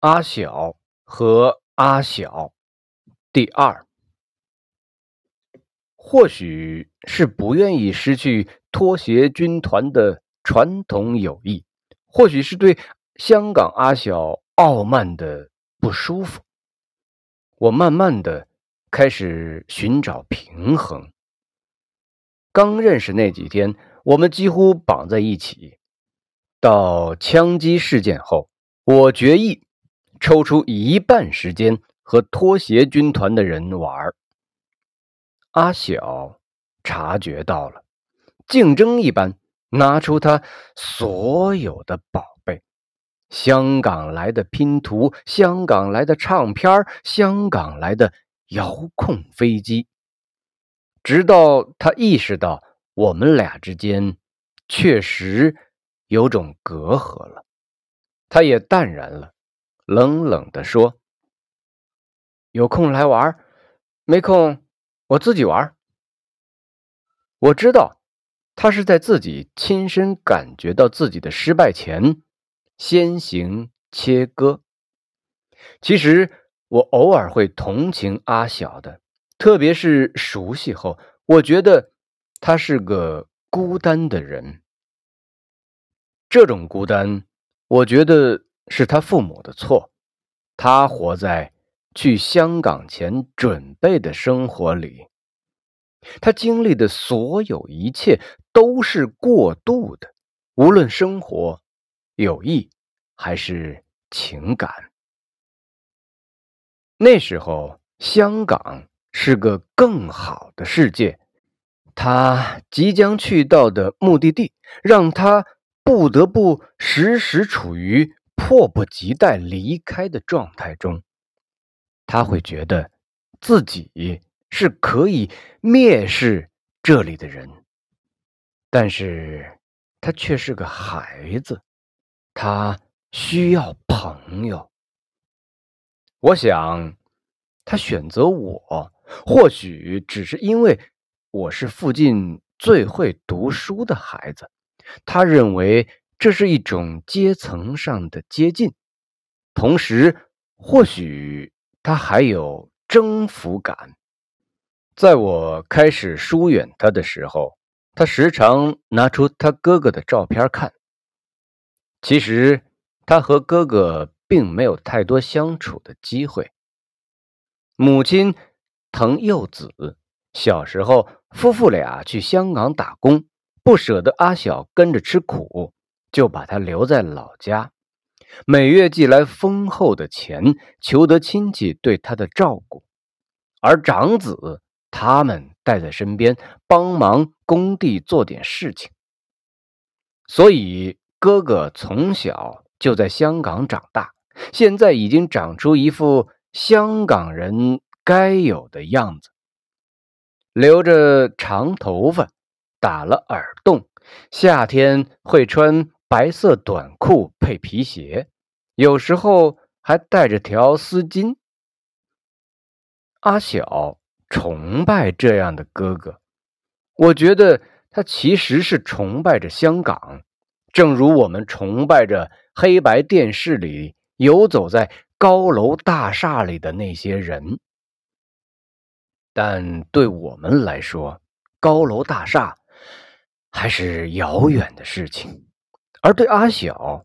阿小和阿小，第二，或许是不愿意失去拖鞋军团的传统友谊，或许是对香港阿小傲慢的不舒服，我慢慢的开始寻找平衡。刚认识那几天，我们几乎绑在一起，到枪击事件后，我决意。抽出一半时间和拖鞋军团的人玩。阿小察觉到了，竞争一般，拿出他所有的宝贝：香港来的拼图，香港来的唱片，香港来的遥控飞机。直到他意识到我们俩之间确实有种隔阂了，他也淡然了。冷冷地说：“有空来玩，没空我自己玩。”我知道他是在自己亲身感觉到自己的失败前先行切割。其实我偶尔会同情阿小的，特别是熟悉后，我觉得他是个孤单的人。这种孤单，我觉得。是他父母的错，他活在去香港前准备的生活里，他经历的所有一切都是过度的，无论生活、友谊还是情感。那时候，香港是个更好的世界，他即将去到的目的地让他不得不时时处于。迫不及待离开的状态中，他会觉得自己是可以蔑视这里的人，但是他却是个孩子，他需要朋友。我想，他选择我，或许只是因为我是附近最会读书的孩子，他认为。这是一种阶层上的接近，同时，或许他还有征服感。在我开始疏远他的时候，他时常拿出他哥哥的照片看。其实，他和哥哥并没有太多相处的机会。母亲疼幼子，小时候夫妇俩去香港打工，不舍得阿小跟着吃苦。就把他留在老家，每月寄来丰厚的钱，求得亲戚对他的照顾，而长子他们带在身边，帮忙工地做点事情。所以哥哥从小就在香港长大，现在已经长出一副香港人该有的样子，留着长头发，打了耳洞，夏天会穿。白色短裤配皮鞋，有时候还带着条丝巾。阿小崇拜这样的哥哥，我觉得他其实是崇拜着香港，正如我们崇拜着黑白电视里游走在高楼大厦里的那些人。但对我们来说，高楼大厦还是遥远的事情。而对阿小，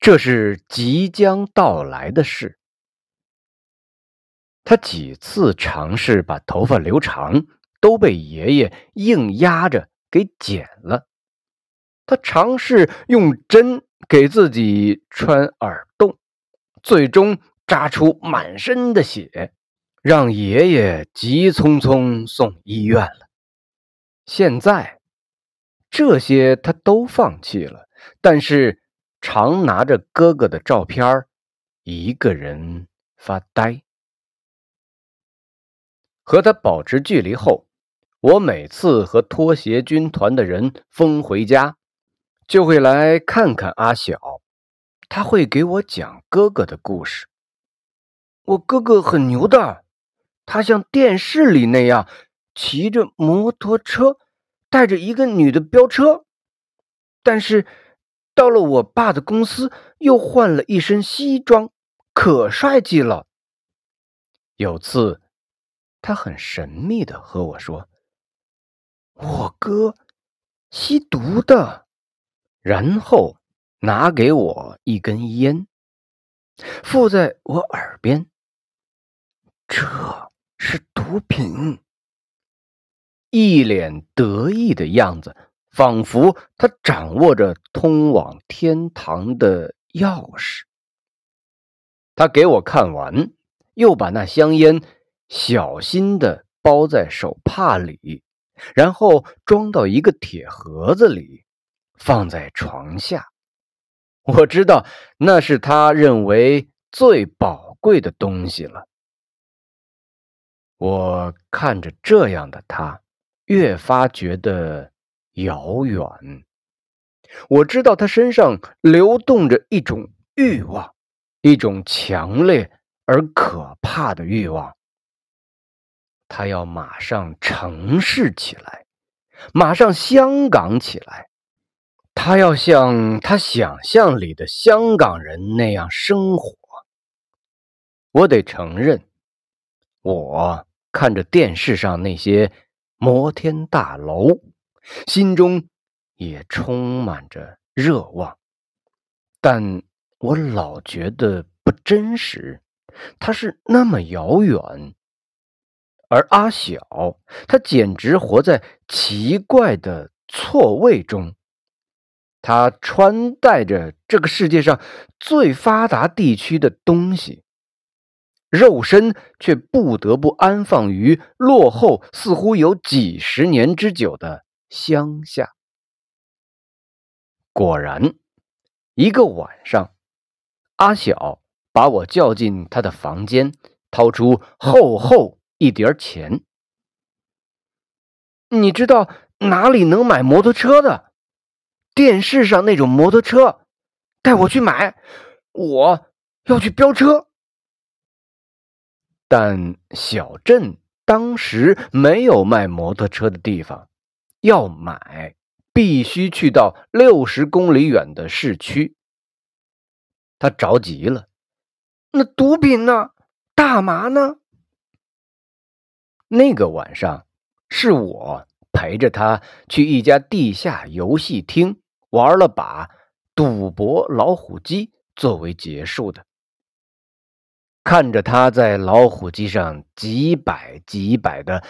这是即将到来的事。他几次尝试把头发留长，都被爷爷硬压着给剪了。他尝试用针给自己穿耳洞，最终扎出满身的血，让爷爷急匆匆送医院了。现在，这些他都放弃了。但是，常拿着哥哥的照片一个人发呆。和他保持距离后，我每次和拖鞋军团的人疯回家，就会来看看阿小。他会给我讲哥哥的故事。我哥哥很牛的，他像电视里那样骑着摩托车，带着一个女的飙车，但是。到了我爸的公司，又换了一身西装，可帅气了。有次，他很神秘的和我说：“我哥吸毒的。”然后拿给我一根烟，附在我耳边。这是毒品。一脸得意的样子，仿佛他掌握着通往天堂的钥匙。他给我看完，又把那香烟小心的包在手帕里，然后装到一个铁盒子里，放在床下。我知道那是他认为最宝贵的东西了。我看着这样的他。越发觉得遥远。我知道他身上流动着一种欲望，一种强烈而可怕的欲望。他要马上城市起来，马上香港起来。他要像他想象里的香港人那样生活。我得承认，我看着电视上那些。摩天大楼，心中也充满着热望，但我老觉得不真实，它是那么遥远。而阿小，他简直活在奇怪的错位中。他穿戴着这个世界上最发达地区的东西。肉身却不得不安放于落后似乎有几十年之久的乡下。果然，一个晚上，阿小把我叫进他的房间，掏出厚厚一叠钱。你知道哪里能买摩托车的？电视上那种摩托车，带我去买，我要去飙车。但小镇当时没有卖摩托车的地方，要买必须去到六十公里远的市区。他着急了，那毒品呢？大麻呢？那个晚上是我陪着他去一家地下游戏厅玩了把赌博老虎机作为结束的。看着他在老虎机上几百几百的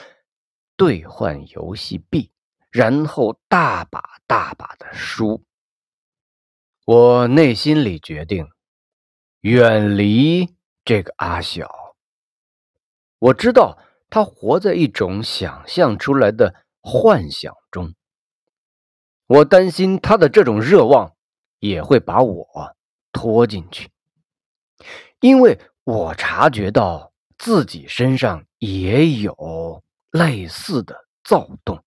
兑换游戏币，然后大把大把的输，我内心里决定远离这个阿小。我知道他活在一种想象出来的幻想中，我担心他的这种热望也会把我拖进去，因为。我察觉到自己身上也有类似的躁动。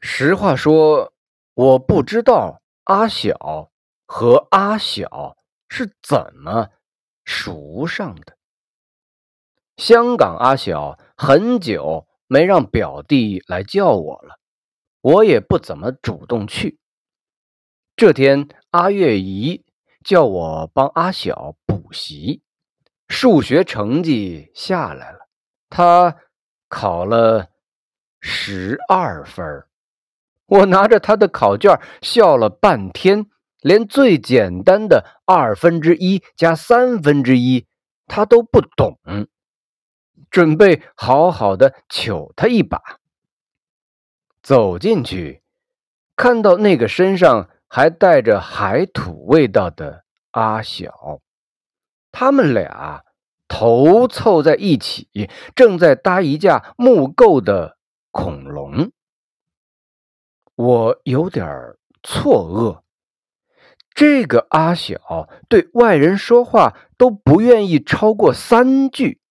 实话说，我不知道阿小和阿小是怎么熟上的。香港阿小很久没让表弟来叫我了，我也不怎么主动去。这天，阿月姨叫我帮阿小。补习，数学成绩下来了，他考了十二分我拿着他的考卷笑了半天，连最简单的二分之一加三分之一他都不懂，准备好好的求他一把。走进去，看到那个身上还带着海土味道的阿小。他们俩头凑在一起，正在搭一架木构的恐龙。我有点错愕，这个阿小对外人说话都不愿意超过三句，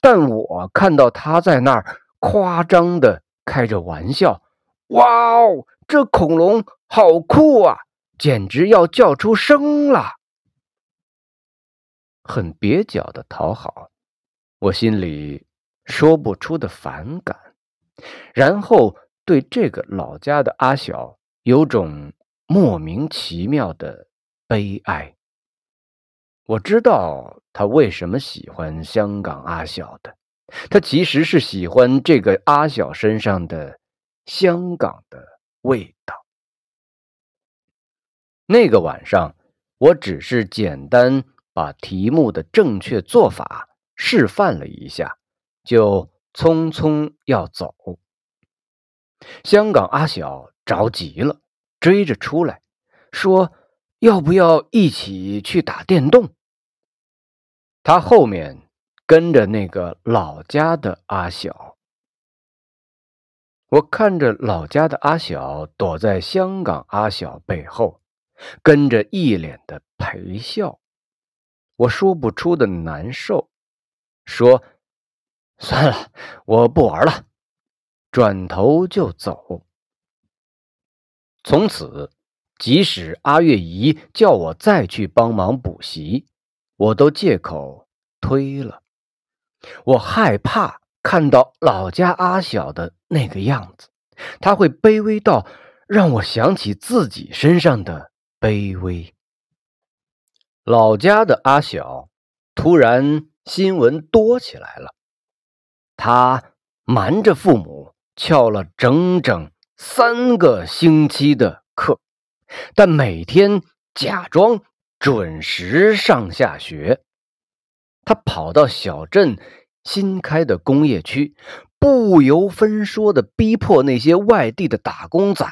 但我看到他在那儿夸张的开着玩笑：“哇哦，这恐龙好酷啊，简直要叫出声了。”很蹩脚的讨好，我心里说不出的反感，然后对这个老家的阿小有种莫名其妙的悲哀。我知道他为什么喜欢香港阿小的，他其实是喜欢这个阿小身上的香港的味道。那个晚上，我只是简单把题目的正确做法示范了一下，就匆匆要走。香港阿小着急了，追着出来，说：“要不要一起去打电动？”他后面跟着那个老家的阿小。我看着老家的阿小躲在香港阿小背后。跟着一脸的陪笑，我说不出的难受，说：“算了，我不玩了。”转头就走。从此，即使阿月姨叫我再去帮忙补习，我都借口推了。我害怕看到老家阿小的那个样子，他会卑微到让我想起自己身上的。卑微。老家的阿小突然新闻多起来了，他瞒着父母翘了整整三个星期的课，但每天假装准时上下学。他跑到小镇新开的工业区，不由分说的逼迫那些外地的打工仔，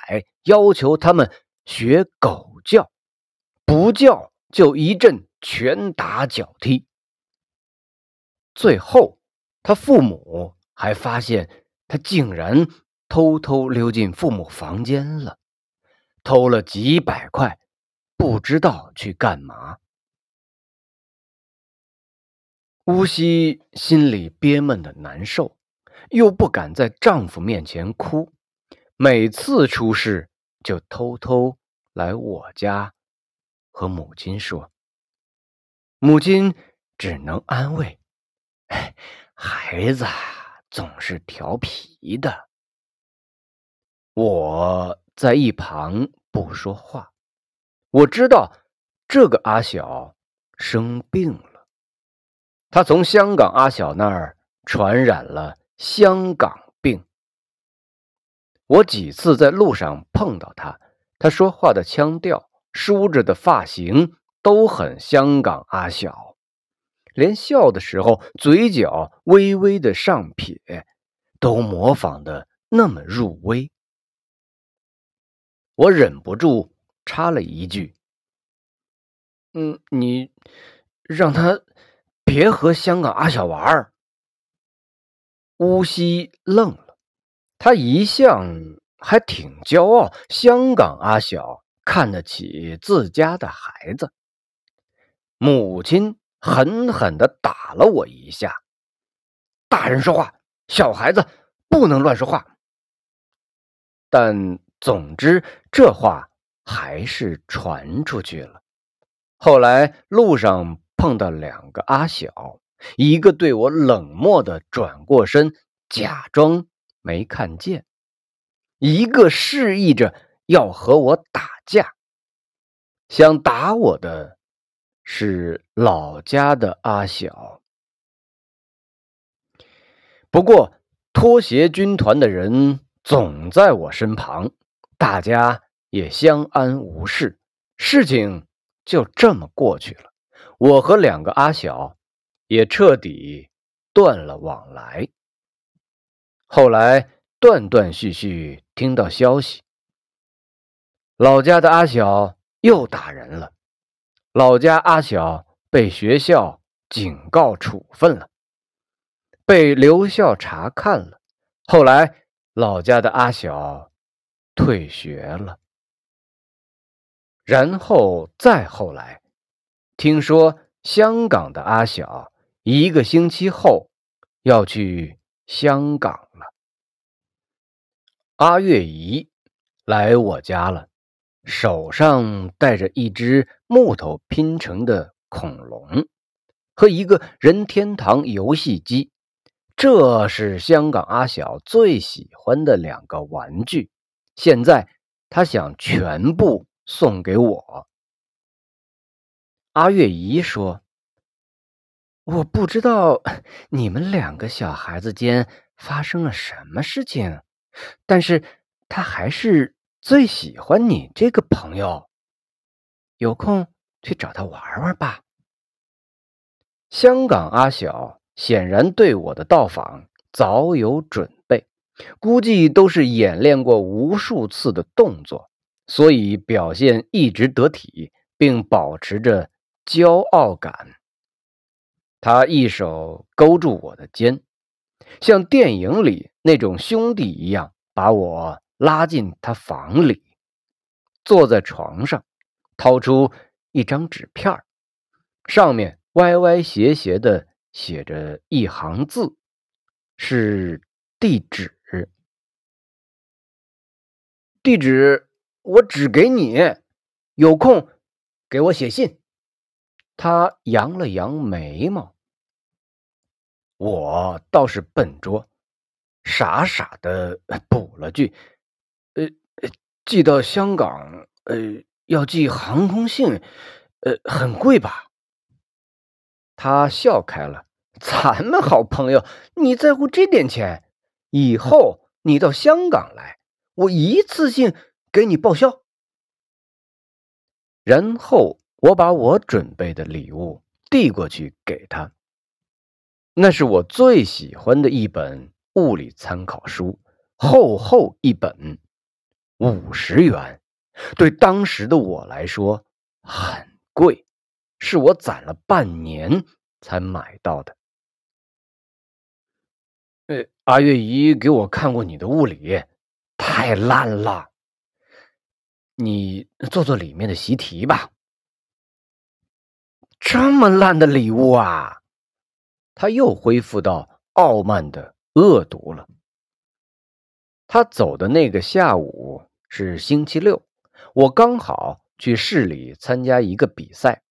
要求他们学狗。叫，不叫就一阵拳打脚踢。最后，他父母还发现他竟然偷偷溜进父母房间了，偷了几百块，不知道去干嘛。乌西心里憋闷的难受，又不敢在丈夫面前哭，每次出事就偷偷。来我家，和母亲说。母亲只能安慰：“孩子总是调皮的。”我在一旁不说话。我知道这个阿小生病了，他从香港阿小那儿传染了香港病。我几次在路上碰到他。他说话的腔调、梳着的发型都很香港阿小，连笑的时候嘴角微微的上撇，都模仿的那么入微。我忍不住插了一句：“嗯，你让他别和香港阿小玩儿。”乌西愣了，他一向。还挺骄傲，香港阿小看得起自家的孩子。母亲狠狠的打了我一下。大人说话，小孩子不能乱说话。但总之，这话还是传出去了。后来路上碰到两个阿小，一个对我冷漠的转过身，假装没看见。一个示意着要和我打架，想打我的是老家的阿小。不过拖鞋军团的人总在我身旁，大家也相安无事，事情就这么过去了。我和两个阿小也彻底断了往来。后来断断续续。听到消息，老家的阿小又打人了。老家阿小被学校警告处分了，被留校查看了。后来，老家的阿小退学了。然后再后来，听说香港的阿小一个星期后要去香港了。阿月姨来我家了，手上带着一只木头拼成的恐龙和一个任天堂游戏机，这是香港阿小最喜欢的两个玩具。现在他想全部送给我。阿月姨说：“我不知道你们两个小孩子间发生了什么事情，但是他还是最喜欢你这个朋友。有空去找他玩玩吧。香港阿小显然对我的到访早有准备，估计都是演练过无数次的动作，所以表现一直得体，并保持着骄傲感。他一手勾住我的肩，像电影里那种兄弟一样，把我拉进他房里，坐在床上，掏出一张纸片上面。歪歪斜斜的写着一行字，是地址。地址我只给你，有空给我写信。他扬了扬眉毛，我倒是笨拙，傻傻的补了句：“，寄到香港，呃，要寄航空信，呃，很贵吧？”他笑开了，咱们好朋友，你在乎这点钱？以后你到香港来，我一次性给你报销。然后我把我准备的礼物递过去给他，那是我最喜欢的一本物理参考书，厚厚一本，五十元，对当时的我来说很贵。是我攒了半年才买到的。呃，阿月姨给我看过你的物理，太烂了。你做做里面的习题吧。这么烂的礼物啊！他又恢复到傲慢的恶毒了。他走的那个下午是星期六，我刚好去市里参加一个比赛。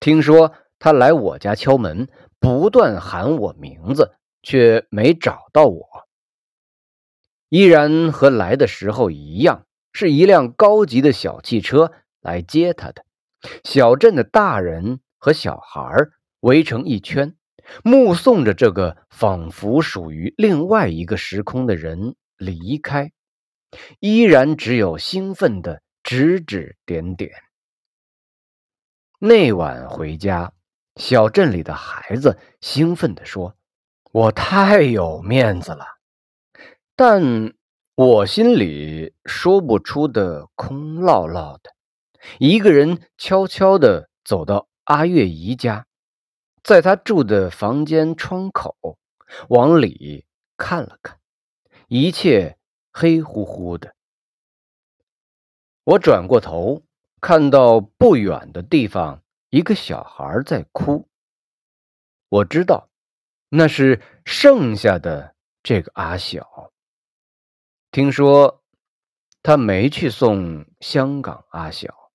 听说他来我家敲门，不断喊我名字，却没找到我。依然和来的时候一样，是一辆高级的小汽车来接他的。小镇的大人和小孩围成一圈，目送着这个仿佛属于另外一个时空的人离开，依然只有兴奋的指指点点。那晚回家，小镇里的孩子兴奋地说：“我太有面子了。”但我心里说不出的空落落的。一个人悄悄地走到阿月姨家，在她住的房间窗口往里看了看，一切黑乎乎的。我转过头。看到不远的地方，一个小孩在哭。我知道，那是剩下的这个阿小。听说他没去送香港阿小。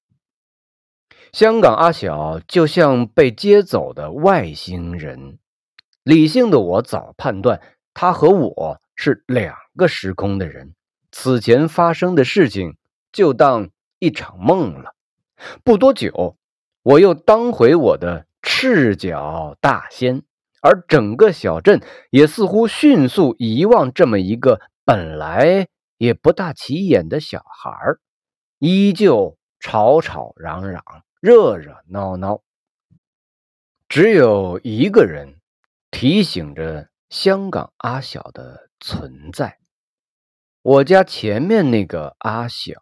香港阿小就像被接走的外星人。理性的我早判断，他和我是两个时空的人。此前发生的事情，就当。一场梦了。不多久，我又当回我的赤脚大仙，而整个小镇也似乎迅速遗忘这么一个本来也不大起眼的小孩儿，依旧吵吵嚷嚷、热热闹闹。只有一个人提醒着香港阿小的存在：我家前面那个阿小。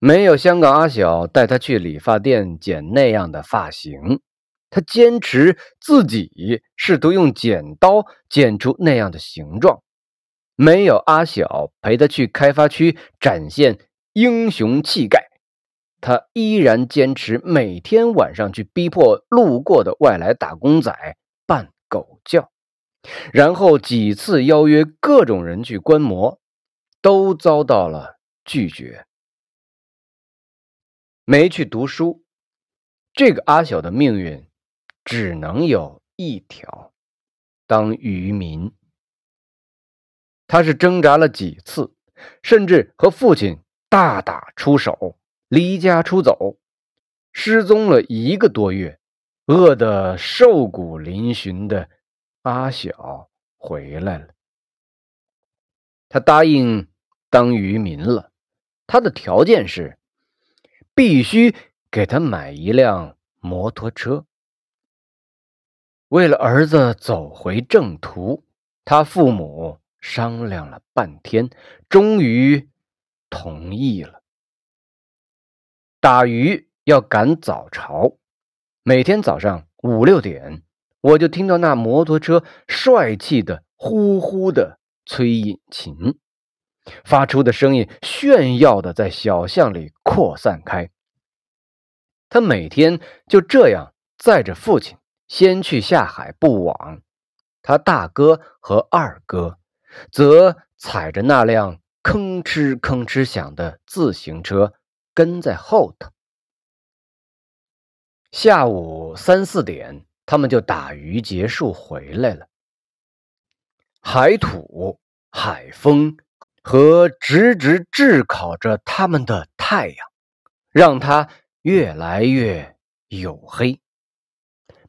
没有香港阿小带他去理发店剪那样的发型，他坚持自己试图用剪刀剪出那样的形状。没有阿小陪他去开发区展现英雄气概，他依然坚持每天晚上去逼迫路过的外来打工仔扮狗叫，然后几次邀约各种人去观摩，都遭到了拒绝。没去读书，这个阿小的命运只能有一条：当渔民。他是挣扎了几次，甚至和父亲大打出手，离家出走，失踪了一个多月，饿得瘦骨嶙峋的阿晓回来了。他答应当渔民了，他的条件是必须给他买一辆摩托车。为了儿子走回正途，他父母商量了半天，终于同意了。打鱼要赶早朝，每天早上五六点，我就听到那摩托车帅气的呼呼的催引擎，发出的声音炫耀的在小巷里扩散开。他每天就这样载着父亲。先去下海布网，他大哥和二哥则踩着那辆吭哧吭哧响的自行车跟在后头。下午三四点，他们就打鱼结束回来了。海土、海风和直直炙烤着他们的太阳，让他越来越黝黑。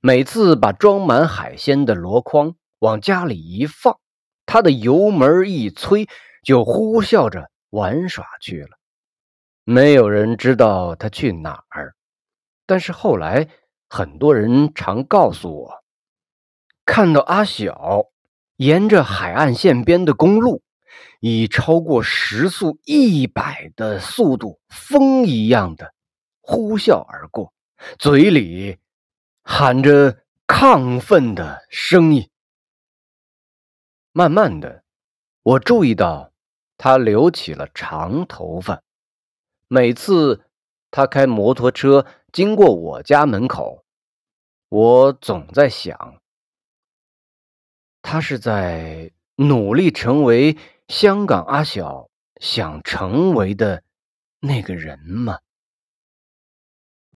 每次把装满海鲜的箩筐往家里一放，他的油门一催，就呼啸着玩耍去了。没有人知道他去哪儿，但是后来很多人常告诉我，看到阿晓沿着海岸线边的公路，以超过时速一百的速度，风一样的呼啸而过，嘴里。喊着亢奋的声音。慢慢的，我注意到他留起了长头发。每次他开摩托车经过我家门口，我总在想：他是在努力成为香港阿小想成为的那个人吗？